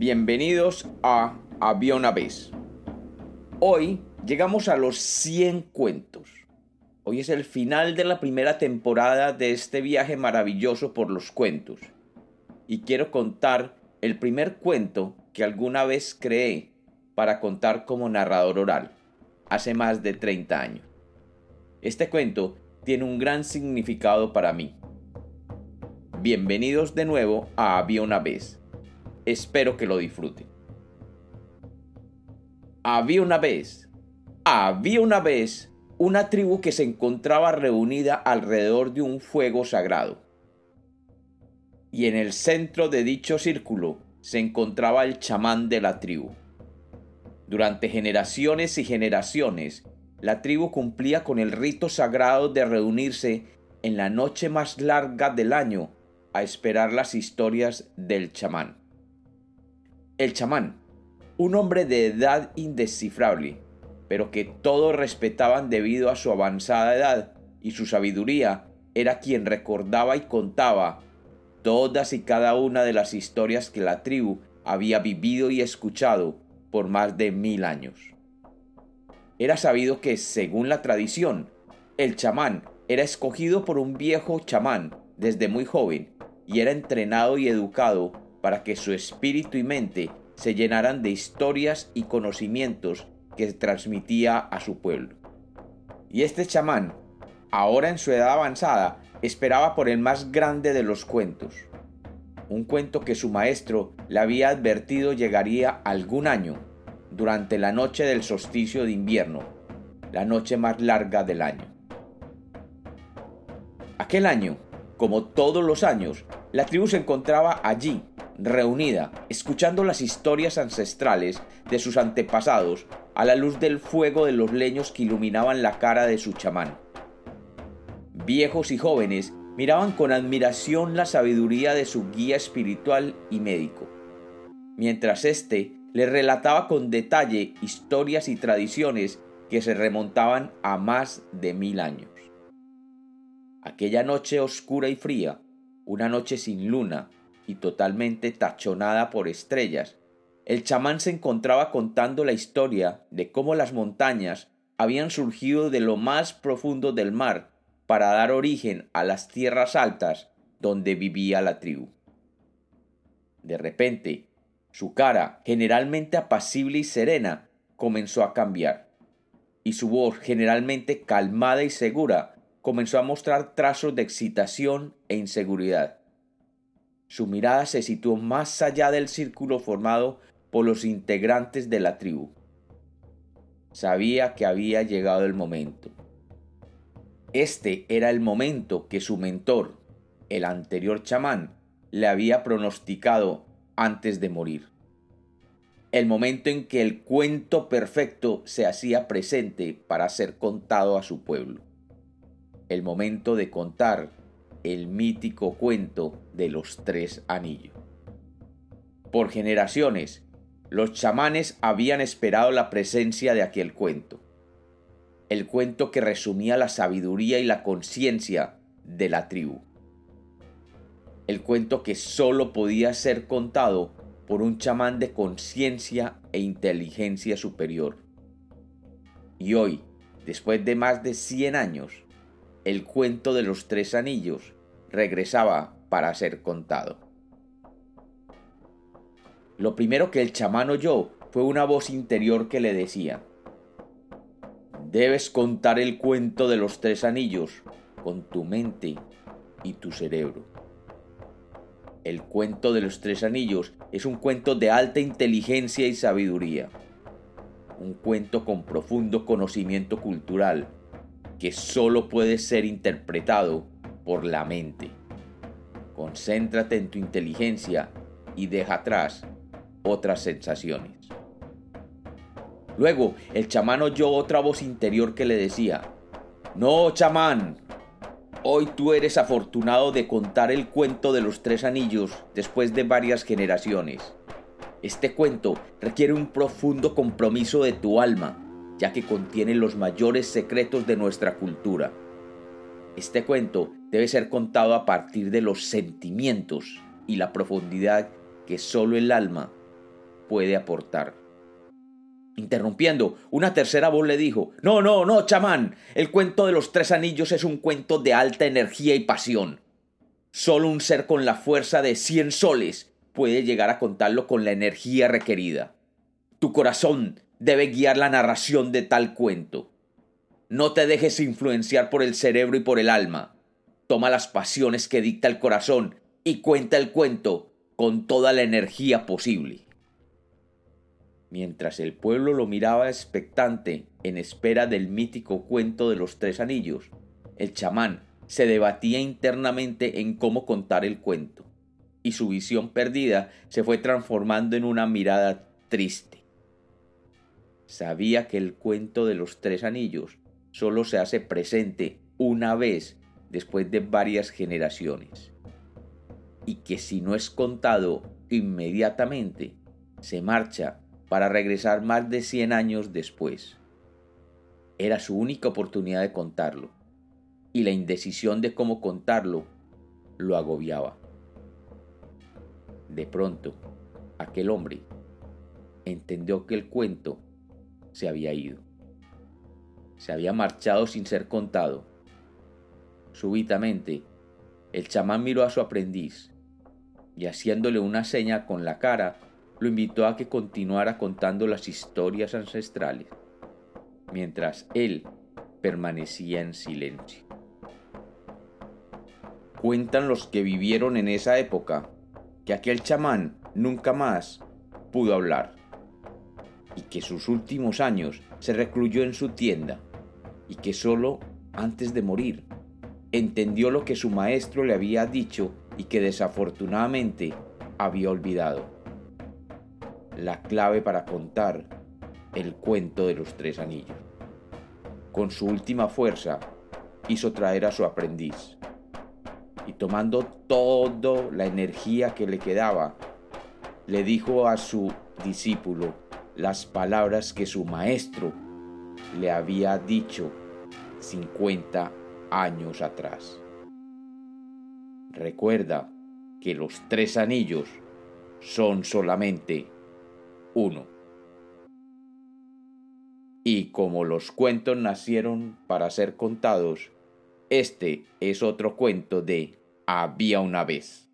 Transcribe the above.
Bienvenidos a Había una vez. Hoy llegamos a los 100 cuentos. Hoy es el final de la primera temporada de este viaje maravilloso por los cuentos. Y quiero contar el primer cuento que alguna vez creé para contar como narrador oral, hace más de 30 años. Este cuento tiene un gran significado para mí. Bienvenidos de nuevo a Había una vez. Espero que lo disfruten. Había una vez, había una vez una tribu que se encontraba reunida alrededor de un fuego sagrado. Y en el centro de dicho círculo se encontraba el chamán de la tribu. Durante generaciones y generaciones, la tribu cumplía con el rito sagrado de reunirse en la noche más larga del año a esperar las historias del chamán. El chamán, un hombre de edad indescifrable, pero que todos respetaban debido a su avanzada edad y su sabiduría, era quien recordaba y contaba todas y cada una de las historias que la tribu había vivido y escuchado por más de mil años. Era sabido que, según la tradición, el chamán era escogido por un viejo chamán desde muy joven y era entrenado y educado para que su espíritu y mente se llenaran de historias y conocimientos que transmitía a su pueblo. Y este chamán, ahora en su edad avanzada, esperaba por el más grande de los cuentos, un cuento que su maestro le había advertido llegaría algún año, durante la noche del solsticio de invierno, la noche más larga del año. Aquel año, como todos los años, la tribu se encontraba allí, reunida, escuchando las historias ancestrales de sus antepasados a la luz del fuego de los leños que iluminaban la cara de su chamán. Viejos y jóvenes miraban con admiración la sabiduría de su guía espiritual y médico, mientras éste le relataba con detalle historias y tradiciones que se remontaban a más de mil años. Aquella noche oscura y fría, una noche sin luna y totalmente tachonada por estrellas, el chamán se encontraba contando la historia de cómo las montañas habían surgido de lo más profundo del mar para dar origen a las tierras altas donde vivía la tribu. De repente, su cara, generalmente apacible y serena, comenzó a cambiar, y su voz, generalmente calmada y segura, comenzó a mostrar trazos de excitación e inseguridad. Su mirada se situó más allá del círculo formado por los integrantes de la tribu. Sabía que había llegado el momento. Este era el momento que su mentor, el anterior chamán, le había pronosticado antes de morir. El momento en que el cuento perfecto se hacía presente para ser contado a su pueblo el momento de contar el mítico cuento de los tres anillos. Por generaciones, los chamanes habían esperado la presencia de aquel cuento, el cuento que resumía la sabiduría y la conciencia de la tribu, el cuento que sólo podía ser contado por un chamán de conciencia e inteligencia superior. Y hoy, después de más de 100 años, el cuento de los tres anillos regresaba para ser contado. Lo primero que el chamán oyó fue una voz interior que le decía, Debes contar el cuento de los tres anillos con tu mente y tu cerebro. El cuento de los tres anillos es un cuento de alta inteligencia y sabiduría, un cuento con profundo conocimiento cultural, que solo puede ser interpretado por la mente. Concéntrate en tu inteligencia y deja atrás otras sensaciones. Luego el chamán oyó otra voz interior que le decía, No, chamán, hoy tú eres afortunado de contar el cuento de los tres anillos después de varias generaciones. Este cuento requiere un profundo compromiso de tu alma ya que contiene los mayores secretos de nuestra cultura. Este cuento debe ser contado a partir de los sentimientos y la profundidad que solo el alma puede aportar. Interrumpiendo, una tercera voz le dijo, No, no, no, chamán, el cuento de los tres anillos es un cuento de alta energía y pasión. Solo un ser con la fuerza de cien soles puede llegar a contarlo con la energía requerida. Tu corazón debe guiar la narración de tal cuento. No te dejes influenciar por el cerebro y por el alma. Toma las pasiones que dicta el corazón y cuenta el cuento con toda la energía posible. Mientras el pueblo lo miraba expectante en espera del mítico cuento de los tres anillos, el chamán se debatía internamente en cómo contar el cuento, y su visión perdida se fue transformando en una mirada triste. Sabía que el cuento de los tres anillos solo se hace presente una vez después de varias generaciones, y que si no es contado inmediatamente, se marcha para regresar más de 100 años después. Era su única oportunidad de contarlo, y la indecisión de cómo contarlo lo agobiaba. De pronto, aquel hombre entendió que el cuento se había ido. Se había marchado sin ser contado. Súbitamente, el chamán miró a su aprendiz y haciéndole una seña con la cara, lo invitó a que continuara contando las historias ancestrales, mientras él permanecía en silencio. Cuentan los que vivieron en esa época que aquel chamán nunca más pudo hablar que sus últimos años se recluyó en su tienda y que solo antes de morir entendió lo que su maestro le había dicho y que desafortunadamente había olvidado la clave para contar el cuento de los tres anillos. Con su última fuerza hizo traer a su aprendiz y tomando toda la energía que le quedaba, le dijo a su discípulo las palabras que su maestro le había dicho 50 años atrás. Recuerda que los tres anillos son solamente uno. Y como los cuentos nacieron para ser contados, este es otro cuento de Había una vez.